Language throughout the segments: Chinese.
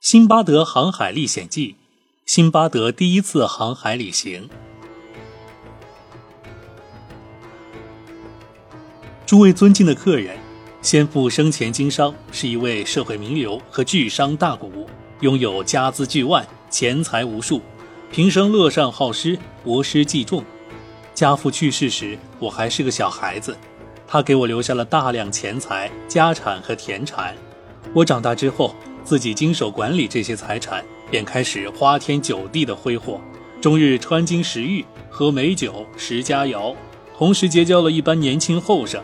辛巴德航海历险记：辛巴德第一次航海旅行。诸位尊敬的客人，先父生前经商，是一位社会名流和巨商大贾，拥有家资巨万，钱财无数，平生乐善好施，博施济众。家父去世时，我还是个小孩子，他给我留下了大量钱财、家产和田产。我长大之后。自己经手管理这些财产，便开始花天酒地的挥霍，终日穿金食玉，喝美酒，食佳肴，同时结交了一班年轻后生，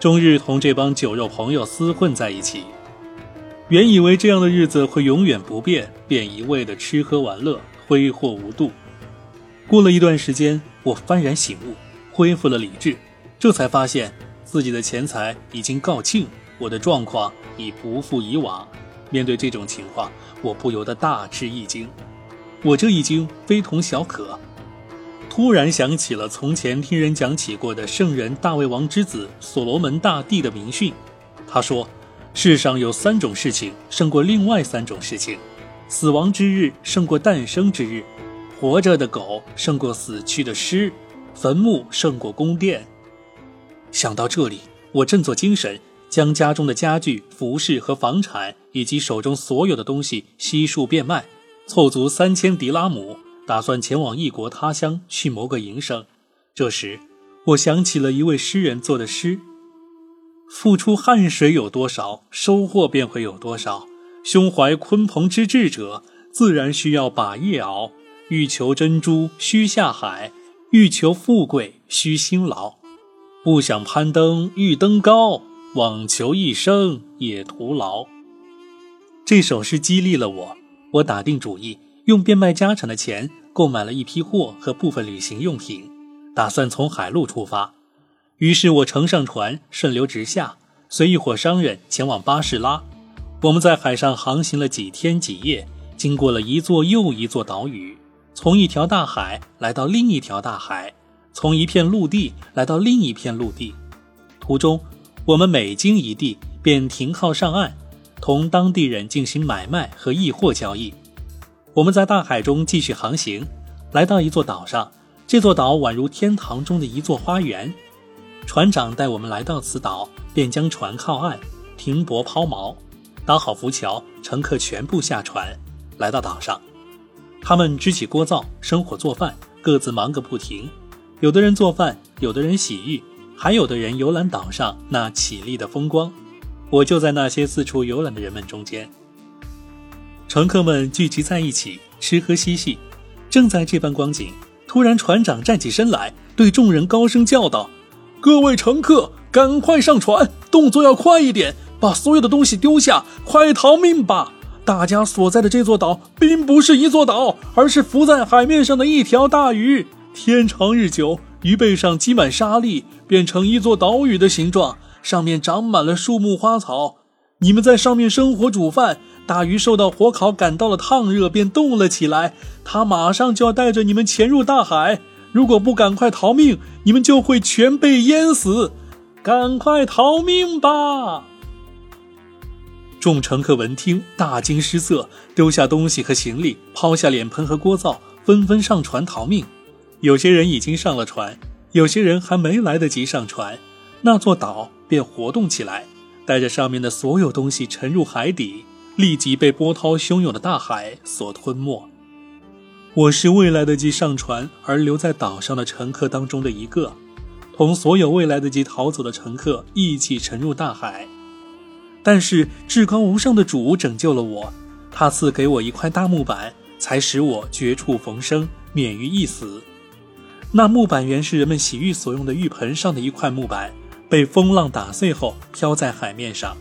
终日同这帮酒肉朋友厮混在一起。原以为这样的日子会永远不变，便一味的吃喝玩乐，挥霍无度。过了一段时间，我幡然醒悟，恢复了理智，这才发现自己的钱财已经告罄，我的状况已不复以往。面对这种情况，我不由得大吃一惊。我这一惊非同小可，突然想起了从前听人讲起过的圣人大卫王之子所罗门大帝的名训。他说：“世上有三种事情胜过另外三种事情：死亡之日胜过诞生之日，活着的狗胜过死去的狮，坟墓胜过宫殿。”想到这里，我振作精神。将家中的家具、服饰和房产，以及手中所有的东西悉数变卖，凑足三千迪拉姆，打算前往异国他乡去谋个营生。这时，我想起了一位诗人做的诗：“付出汗水有多少，收获便会有多少。胸怀鲲鹏之志者，自然需要把夜熬。欲求珍珠，须下海；欲求富贵，须辛劳。不想攀登，欲登高。”枉求一生也徒劳。这首诗激励了我，我打定主意用变卖家产的钱购买了一批货和部分旅行用品，打算从海路出发。于是我乘上船，顺流直下，随一伙商人前往巴士拉。我们在海上航行了几天几夜，经过了一座又一座岛屿，从一条大海来到另一条大海，从一片陆地来到另一片陆地，途中。我们每经一地，便停靠上岸，同当地人进行买卖和易货交易。我们在大海中继续航行，来到一座岛上。这座岛宛如天堂中的一座花园。船长带我们来到此岛，便将船靠岸，停泊抛锚，搭好浮桥，乘客全部下船，来到岛上。他们支起锅灶，生火做饭，各自忙个不停。有的人做饭，有的人洗浴。还有的人游览岛上那绮丽的风光，我就在那些四处游览的人们中间。乘客们聚集在一起吃喝嬉戏，正在这般光景，突然船长站起身来，对众人高声叫道：“各位乘客，赶快上船，动作要快一点，把所有的东西丢下，快逃命吧！大家所在的这座岛并不是一座岛，而是浮在海面上的一条大鱼。天长日久。”鱼背上积满沙粒，变成一座岛屿的形状，上面长满了树木花草。你们在上面生火煮饭，大鱼受到火烤感到了烫热，便动了起来。它马上就要带着你们潜入大海，如果不赶快逃命，你们就会全被淹死。赶快逃命吧！众乘客闻听，大惊失色，丢下东西和行李，抛下脸盆和锅灶，纷纷上船逃命。有些人已经上了船，有些人还没来得及上船，那座岛便活动起来，带着上面的所有东西沉入海底，立即被波涛汹涌的大海所吞没。我是未来得及上船而留在岛上的乘客当中的一个，同所有未来得及逃走的乘客一起沉入大海。但是至高无上的主拯救了我，他赐给我一块大木板，才使我绝处逢生，免于一死。那木板原是人们洗浴所用的浴盆上的一块木板，被风浪打碎后飘在海面上。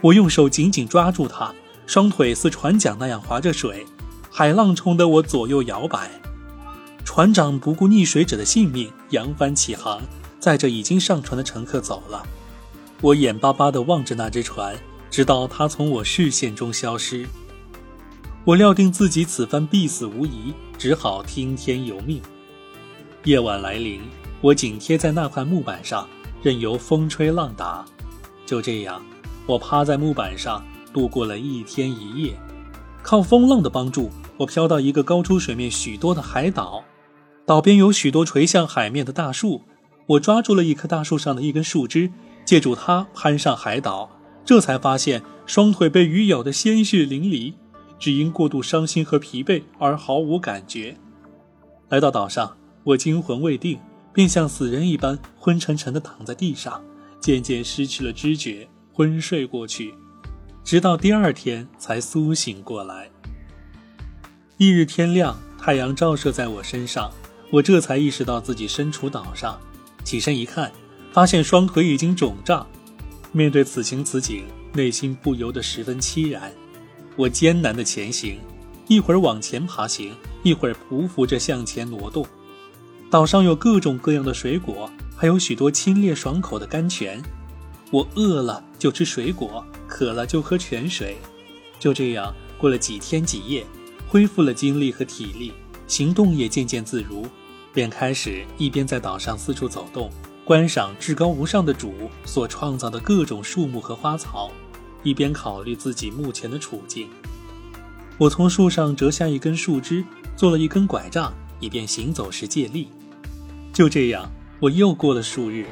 我用手紧紧抓住它，双腿似船桨那样划着水，海浪冲得我左右摇摆。船长不顾溺水者的性命，扬帆起航，载着已经上船的乘客走了。我眼巴巴地望着那只船，直到它从我视线中消失。我料定自己此番必死无疑，只好听天由命。夜晚来临，我紧贴在那块木板上，任由风吹浪打。就这样，我趴在木板上度过了一天一夜。靠风浪的帮助，我飘到一个高出水面许多的海岛，岛边有许多垂向海面的大树。我抓住了一棵大树上的一根树枝，借助它攀上海岛，这才发现双腿被鱼咬得鲜血淋漓，只因过度伤心和疲惫而毫无感觉。来到岛上，我惊魂未定，便像死人一般昏沉沉地躺在地上，渐渐失去了知觉，昏睡过去，直到第二天才苏醒过来。翌日天亮，太阳照射在我身上，我这才意识到自己身处岛上。起身一看，发现双腿已经肿胀。面对此情此景，内心不由得十分凄然。我艰难的前行，一会儿往前爬行，一会儿匍匐着向前挪动。岛上有各种各样的水果，还有许多清冽爽口的甘泉。我饿了就吃水果，渴了就喝泉水。就这样过了几天几夜，恢复了精力和体力，行动也渐渐自如。便开始一边在岛上四处走动，观赏至高无上的主所创造的各种树木和花草，一边考虑自己目前的处境。我从树上折下一根树枝，做了一根拐杖，以便行走时借力。就这样，我又过了数日，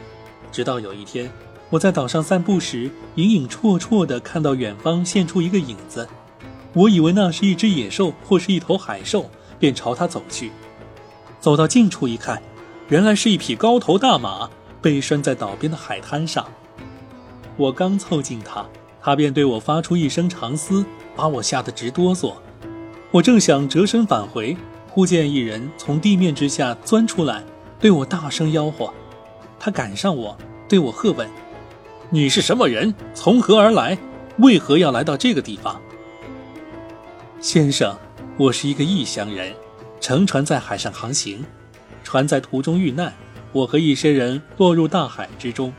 直到有一天，我在岛上散步时，隐隐绰绰地看到远方现出一个影子。我以为那是一只野兽或是一头海兽，便朝它走去。走到近处一看，原来是一匹高头大马被拴在岛边的海滩上。我刚凑近它，它便对我发出一声长嘶，把我吓得直哆嗦。我正想折身返回，忽见一人从地面之下钻出来，对我大声吆喝。他赶上我，对我喝问：“你是什么人？从何而来？为何要来到这个地方？”先生，我是一个异乡人。乘船在海上航行，船在途中遇难，我和一些人落入大海之中。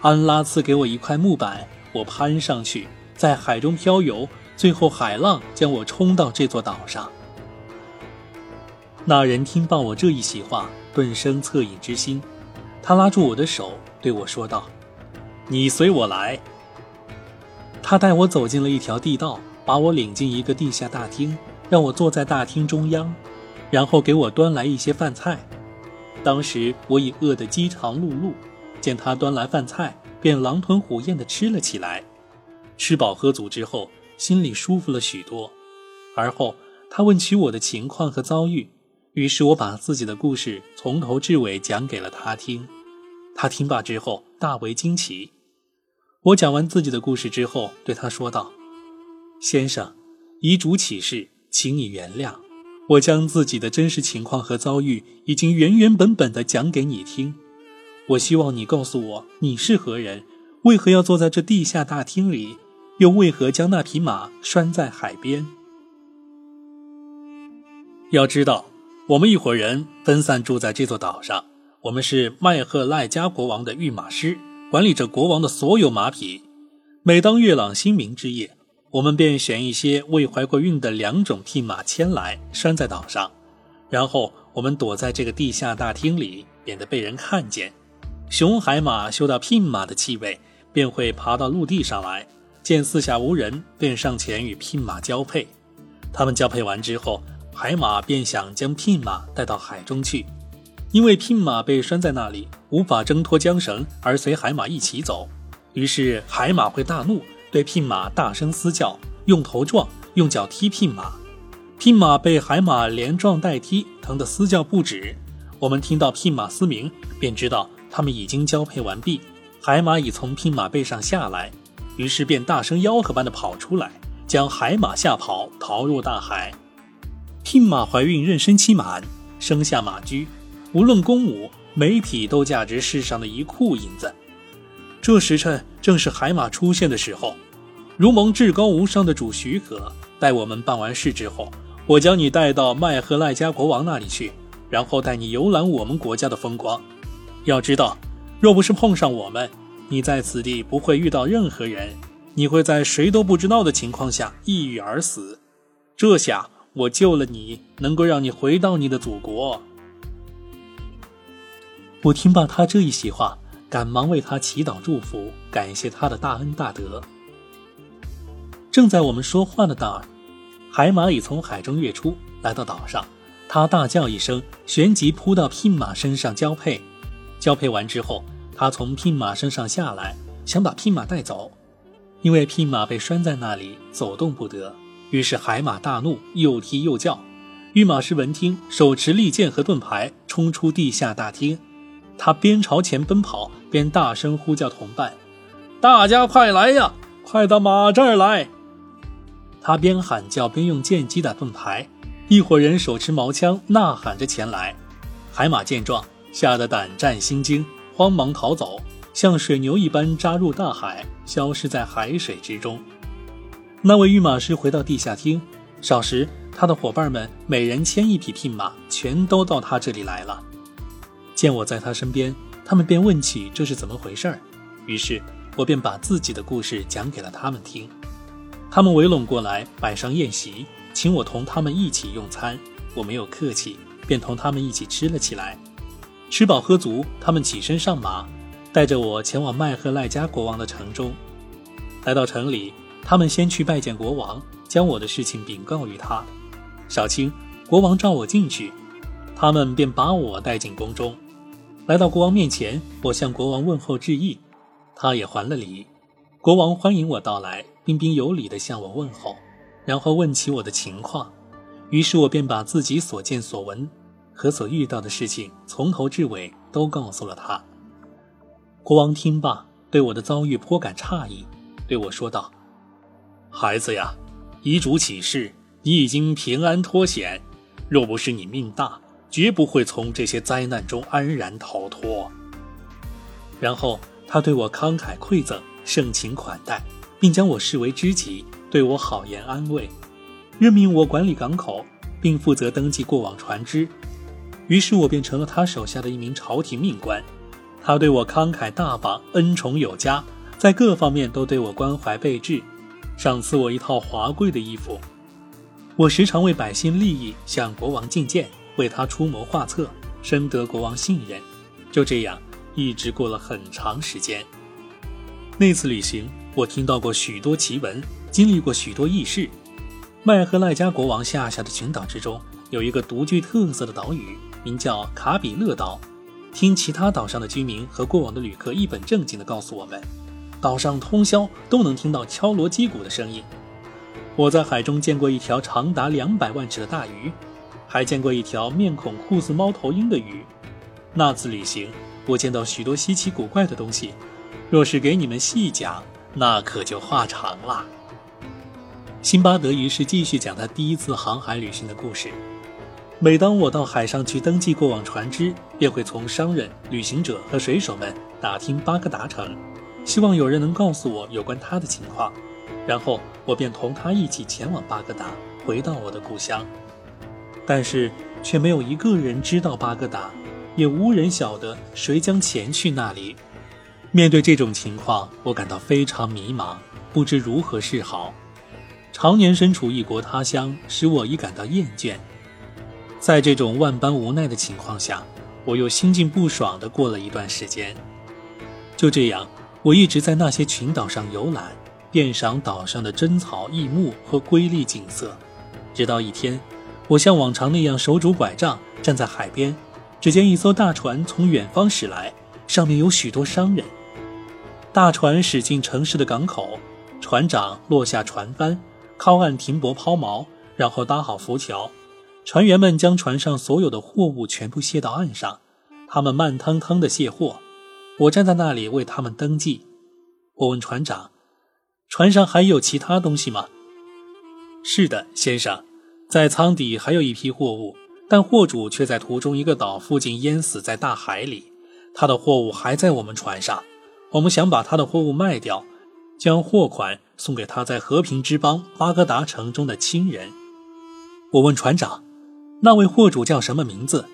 安拉赐给我一块木板，我攀上去，在海中漂游，最后海浪将我冲到这座岛上。那人听罢我这一席话，顿生恻隐之心，他拉住我的手，对我说道：“你随我来。”他带我走进了一条地道，把我领进一个地下大厅，让我坐在大厅中央。然后给我端来一些饭菜，当时我已饿得饥肠辘辘，见他端来饭菜，便狼吞虎咽地吃了起来。吃饱喝足之后，心里舒服了许多。而后他问起我的情况和遭遇，于是我把自己的故事从头至尾讲给了他听。他听罢之后大为惊奇。我讲完自己的故事之后，对他说道：“先生，遗嘱启事，请你原谅。”我将自己的真实情况和遭遇已经原原本本的讲给你听，我希望你告诉我你是何人，为何要坐在这地下大厅里，又为何将那匹马拴在海边？要知道，我们一伙人分散住在这座岛上，我们是麦赫赖加国王的御马师，管理着国王的所有马匹。每当月朗星明之夜。我们便选一些未怀过孕的两种聘马牵来拴在岛上，然后我们躲在这个地下大厅里，免得被人看见。雄海马嗅到聘马的气味，便会爬到陆地上来，见四下无人，便上前与聘马交配。他们交配完之后，海马便想将聘马带到海中去，因为聘马被拴在那里，无法挣脱缰绳而随海马一起走，于是海马会大怒。对聘马大声嘶叫，用头撞，用脚踢聘马。聘马被海马连撞带踢，疼得嘶叫不止。我们听到聘马嘶鸣，便知道他们已经交配完毕，海马已从聘马背上下来，于是便大声吆喝般的跑出来，将海马吓跑，逃入大海。聘马怀孕妊娠期满，生下马驹，无论公母，每匹都价值世上的一库银子。这时辰正是海马出现的时候，如蒙至高无上的主许可，待我们办完事之后，我将你带到麦赫赖加国王那里去，然后带你游览我们国家的风光。要知道，若不是碰上我们，你在此地不会遇到任何人，你会在谁都不知道的情况下抑郁而死。这下我救了你，能够让你回到你的祖国。我听罢他这一席话。赶忙为他祈祷祝福，感谢他的大恩大德。正在我们说话的当儿，海马已从海中跃出，来到岛上。他大叫一声，旋即扑到聘马身上交配。交配完之后，他从聘马身上下来，想把聘马带走，因为聘马被拴在那里，走动不得。于是海马大怒，又踢又叫。御马师闻听，手持利剑和盾牌，冲出地下大厅。他边朝前奔跑，边大声呼叫同伴：“大家快来呀，快到马这儿来！”他边喊叫边用剑击打盾牌。一伙人手持矛枪，呐喊着前来。海马见状，吓得胆战心惊，慌忙逃走，像水牛一般扎入大海，消失在海水之中。那位御马师回到地下厅，少时，他的伙伴们每人牵一匹聘马，全都到他这里来了。见我在他身边，他们便问起这是怎么回事儿。于是我便把自己的故事讲给了他们听。他们围拢过来，摆上宴席。请我同他们一起用餐，我没有客气，便同他们一起吃了起来。吃饱喝足，他们起身上马，带着我前往麦赫赖加国王的城中。来到城里，他们先去拜见国王，将我的事情禀告于他。小青，国王召我进去，他们便把我带进宫中。来到国王面前，我向国王问候致意，他也还了礼。国王欢迎我到来，彬彬有礼地向我问候。然后问起我的情况，于是我便把自己所见所闻和所遇到的事情从头至尾都告诉了他。国王听罢，对我的遭遇颇感诧异，对我说道：“孩子呀，遗嘱启示，你已经平安脱险。若不是你命大，绝不会从这些灾难中安然逃脱。”然后他对我慷慨馈赠，盛情款待，并将我视为知己。对我好言安慰，任命我管理港口，并负责登记过往船只。于是我便成了他手下的一名朝廷命官。他对我慷慨大方，恩宠有加，在各方面都对我关怀备至，赏赐我一套华贵的衣服。我时常为百姓利益向国王进谏，为他出谋划策，深得国王信任。就这样，一直过了很长时间。那次旅行，我听到过许多奇闻。经历过许多异事，麦赫赖加国王下辖的群岛之中，有一个独具特色的岛屿，名叫卡比勒岛。听其他岛上的居民和过往的旅客一本正经地告诉我们，岛上通宵都能听到敲锣击鼓的声音。我在海中见过一条长达两百万尺的大鱼，还见过一条面孔酷似猫头鹰的鱼。那次旅行，我见到许多稀奇古怪的东西，若是给你们细讲，那可就话长了。辛巴德于是继续讲他第一次航海旅行的故事。每当我到海上去登记过往船只，便会从商人、旅行者和水手们打听巴格达城，希望有人能告诉我有关他的情况。然后我便同他一起前往巴格达，回到我的故乡。但是却没有一个人知道巴格达，也无人晓得谁将前去那里。面对这种情况，我感到非常迷茫，不知如何是好。常年身处异国他乡，使我已感到厌倦。在这种万般无奈的情况下，我又心境不爽地过了一段时间。就这样，我一直在那些群岛上游览，遍赏岛上的珍草异木和瑰丽景色。直到一天，我像往常那样手拄拐杖站在海边，只见一艘大船从远方驶来，上面有许多商人。大船驶进城市的港口，船长落下船帆。靠岸停泊抛锚，然后搭好浮桥，船员们将船上所有的货物全部卸到岸上。他们慢腾腾地卸货，我站在那里为他们登记。我问船长：“船上还有其他东西吗？”“是的，先生，在舱底还有一批货物，但货主却在途中一个岛附近淹死在大海里。他的货物还在我们船上，我们想把他的货物卖掉。”将货款送给他在和平之邦巴格达城中的亲人。我问船长：“那位货主叫什么名字？”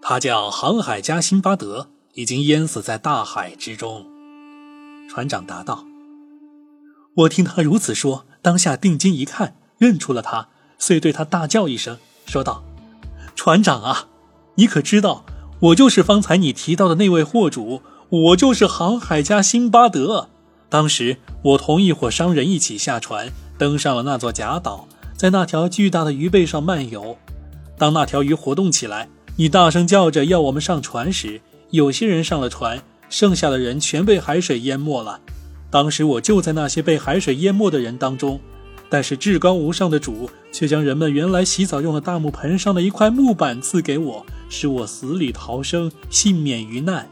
他叫航海家辛巴德，已经淹死在大海之中。船长答道：“我听他如此说，当下定睛一看，认出了他，遂对他大叫一声，说道：‘船长啊，你可知道，我就是方才你提到的那位货主，我就是航海家辛巴德。’”当时我同一伙商人一起下船，登上了那座假岛，在那条巨大的鱼背上漫游。当那条鱼活动起来，你大声叫着要我们上船时，有些人上了船，剩下的人全被海水淹没了。当时我就在那些被海水淹没的人当中。但是至高无上的主却将人们原来洗澡用的大木盆上的一块木板赐给我，使我死里逃生，幸免于难。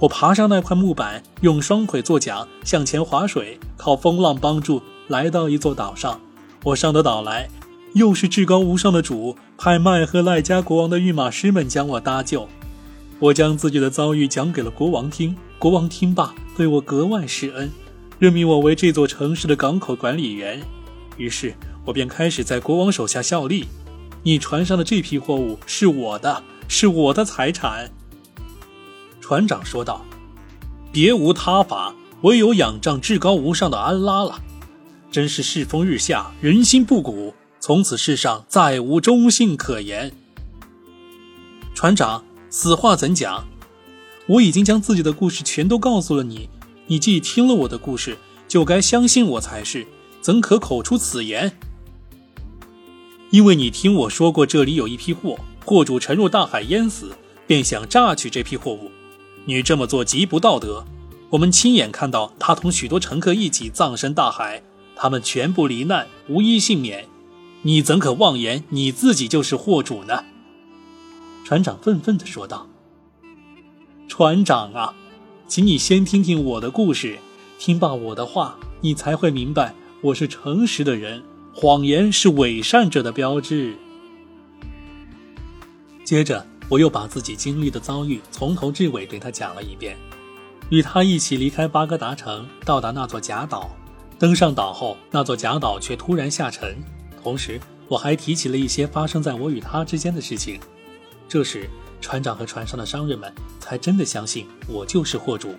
我爬上那块木板，用双腿作桨向前划水，靠风浪帮助来到一座岛上。我上得岛来，又是至高无上的主派麦和赖加国王的御马师们将我搭救。我将自己的遭遇讲给了国王听，国王听罢对我格外施恩，任命我为这座城市的港口管理员。于是我便开始在国王手下效力。你船上的这批货物是我的，是我的财产。船长说道：“别无他法，唯有仰仗至高无上的安拉了。真是世风日下，人心不古，从此世上再无忠信可言。”船长，此话怎讲？我已经将自己的故事全都告诉了你，你既听了我的故事，就该相信我才是。怎可口出此言？因为你听我说过，这里有一批货，货主沉入大海淹死，便想榨取这批货物。你这么做极不道德。我们亲眼看到他同许多乘客一起葬身大海，他们全部罹难，无一幸免。你怎可妄言你自己就是货主呢？船长愤愤地说道：“船长啊，请你先听听我的故事，听罢我的话，你才会明白。”我是诚实的人，谎言是伪善者的标志。接着，我又把自己经历的遭遇从头至尾对他讲了一遍。与他一起离开巴格达城，到达那座假岛。登上岛后，那座假岛却突然下沉。同时，我还提起了一些发生在我与他之间的事情。这时，船长和船上的商人们才真的相信我就是货主，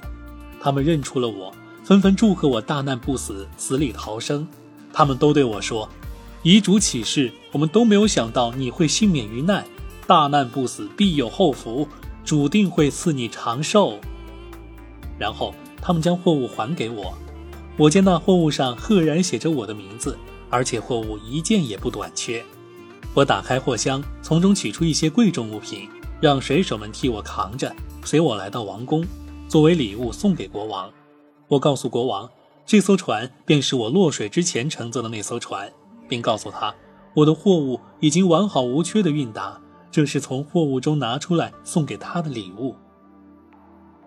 他们认出了我。纷纷祝贺我大难不死，死里逃生。他们都对我说：“遗嘱启示，我们都没有想到你会幸免于难，大难不死，必有后福，注定会赐你长寿。”然后他们将货物还给我。我见那货物上赫然写着我的名字，而且货物一件也不短缺。我打开货箱，从中取出一些贵重物品，让水手们替我扛着，随我来到王宫，作为礼物送给国王。我告诉国王，这艘船便是我落水之前乘坐的那艘船，并告诉他，我的货物已经完好无缺的运达，这是从货物中拿出来送给他的礼物。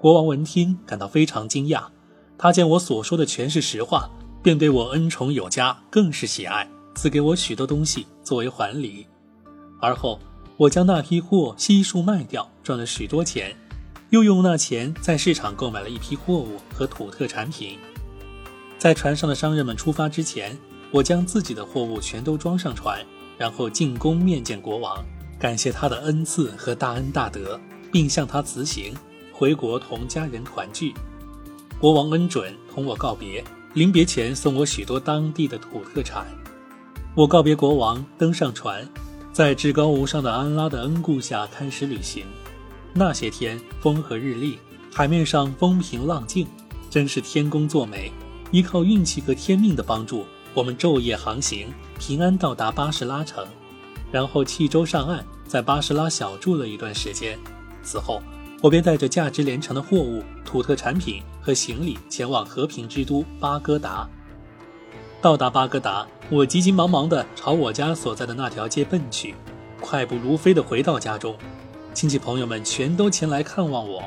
国王闻听，感到非常惊讶，他见我所说的全是实话，便对我恩宠有加，更是喜爱，赐给我许多东西作为还礼。而后，我将那批货悉数卖掉，赚了许多钱。又用那钱在市场购买了一批货物和土特产品。在船上的商人们出发之前，我将自己的货物全都装上船，然后进宫面见国王，感谢他的恩赐和大恩大德，并向他辞行，回国同家人团聚。国王恩准同我告别，临别前送我许多当地的土特产。我告别国王，登上船，在至高无上的安拉的恩顾下开始旅行。那些天风和日丽，海面上风平浪静，真是天公作美。依靠运气和天命的帮助，我们昼夜航行，平安到达巴士拉城，然后弃舟上岸，在巴士拉小住了一段时间。此后，我便带着价值连城的货物、土特产品和行李前往和平之都巴格达。到达巴格达，我急急忙忙地朝我家所在的那条街奔去，快步如飞地回到家中。亲戚朋友们全都前来看望我，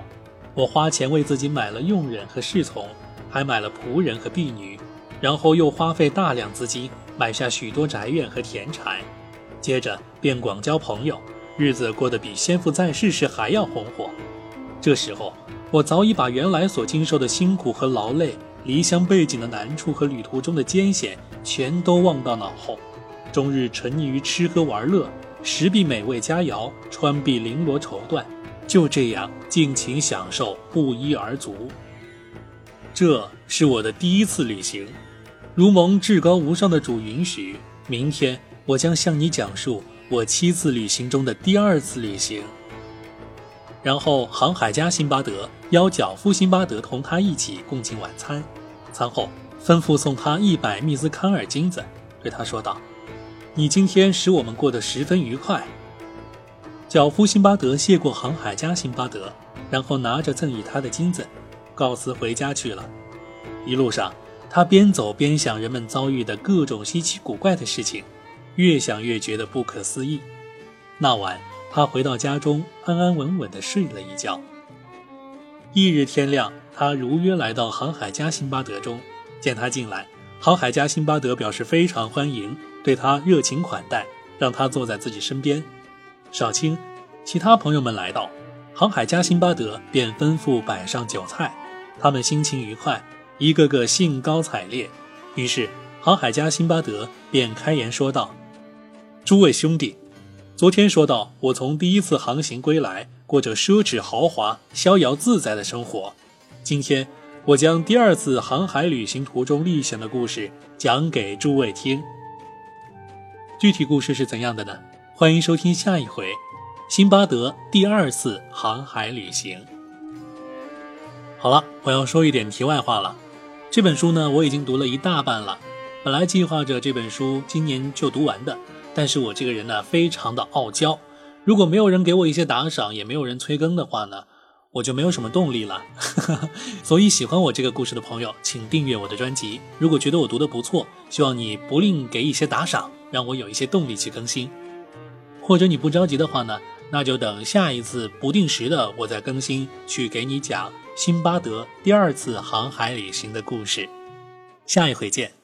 我花钱为自己买了佣人和侍从，还买了仆人和婢女，然后又花费大量资金买下许多宅院和田产，接着便广交朋友，日子过得比先父在世时还要红火。这时候，我早已把原来所经受的辛苦和劳累、离乡背井的难处和旅途中的艰险全都忘到脑后，终日沉溺于吃喝玩乐。食必美味佳肴，穿必绫罗绸缎，就这样尽情享受，不一而足。这是我的第一次旅行，如蒙至高无上的主允许，明天我将向你讲述我七次旅行中的第二次旅行。然后航海家辛巴德邀脚夫辛巴德同他一起共进晚餐，餐后吩咐送他一百密斯康尔金子，对他说道。你今天使我们过得十分愉快。”脚夫辛巴德谢过航海家辛巴德，然后拿着赠予他的金子，告辞回家去了。一路上，他边走边想人们遭遇的各种稀奇古怪的事情，越想越觉得不可思议。那晚，他回到家中，安安稳稳地睡了一觉。翌日天亮，他如约来到航海家辛巴德中，见他进来，航海家辛巴德表示非常欢迎，对他热情款待，让他坐在自己身边。少卿，其他朋友们来到，航海家辛巴德便吩咐摆上酒菜，他们心情愉快。一个个兴高采烈，于是航海家辛巴德便开言说道：“诸位兄弟，昨天说到我从第一次航行归来，过着奢侈豪华、逍遥自在的生活。今天我将第二次航海旅行途中历险的故事讲给诸位听。具体故事是怎样的呢？欢迎收听下一回：辛巴德第二次航海旅行。好了，我要说一点题外话了。”这本书呢，我已经读了一大半了。本来计划着这本书今年就读完的，但是我这个人呢，非常的傲娇。如果没有人给我一些打赏，也没有人催更的话呢，我就没有什么动力了。所以喜欢我这个故事的朋友，请订阅我的专辑。如果觉得我读的不错，希望你不吝给一些打赏，让我有一些动力去更新。或者你不着急的话呢，那就等下一次不定时的我再更新，去给你讲。辛巴德第二次航海旅行的故事，下一回见。